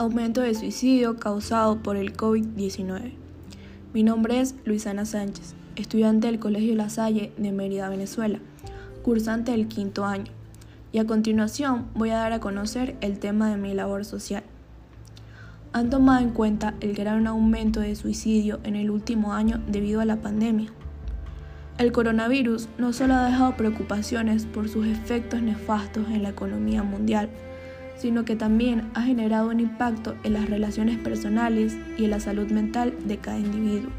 aumento de suicidio causado por el COVID-19. Mi nombre es Luisana Sánchez, estudiante del Colegio La Salle de Mérida, Venezuela, cursante del quinto año, y a continuación voy a dar a conocer el tema de mi labor social. Han tomado en cuenta el gran aumento de suicidio en el último año debido a la pandemia. El coronavirus no solo ha dejado preocupaciones por sus efectos nefastos en la economía mundial, sino que también ha generado un impacto en las relaciones personales y en la salud mental de cada individuo.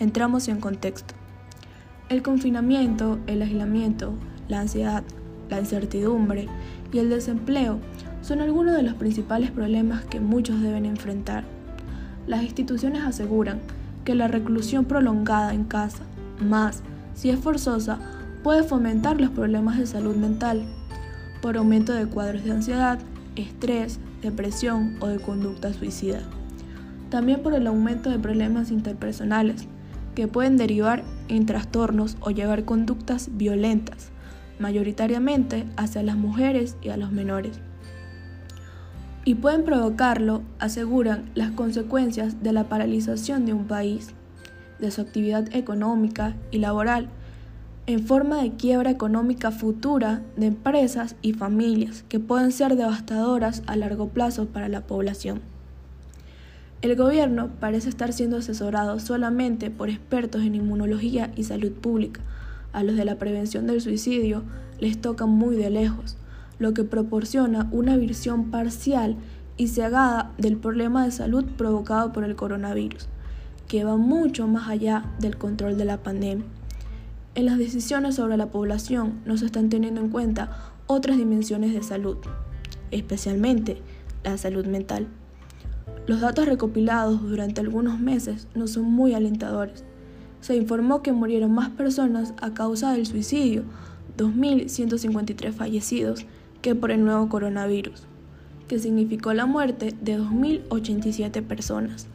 Entramos en contexto. El confinamiento, el aislamiento, la ansiedad, la incertidumbre y el desempleo son algunos de los principales problemas que muchos deben enfrentar. Las instituciones aseguran que la reclusión prolongada en casa, más si es forzosa, puede fomentar los problemas de salud mental por aumento de cuadros de ansiedad, estrés, depresión o de conducta suicida. También por el aumento de problemas interpersonales, que pueden derivar en trastornos o llevar conductas violentas, mayoritariamente hacia las mujeres y a los menores. Y pueden provocarlo, aseguran, las consecuencias de la paralización de un país, de su actividad económica y laboral, en forma de quiebra económica futura de empresas y familias que pueden ser devastadoras a largo plazo para la población. El gobierno parece estar siendo asesorado solamente por expertos en inmunología y salud pública. A los de la prevención del suicidio les toca muy de lejos, lo que proporciona una visión parcial y cegada del problema de salud provocado por el coronavirus, que va mucho más allá del control de la pandemia. En las decisiones sobre la población no se están teniendo en cuenta otras dimensiones de salud, especialmente la salud mental. Los datos recopilados durante algunos meses no son muy alentadores. Se informó que murieron más personas a causa del suicidio, 2.153 fallecidos, que por el nuevo coronavirus, que significó la muerte de 2.087 personas.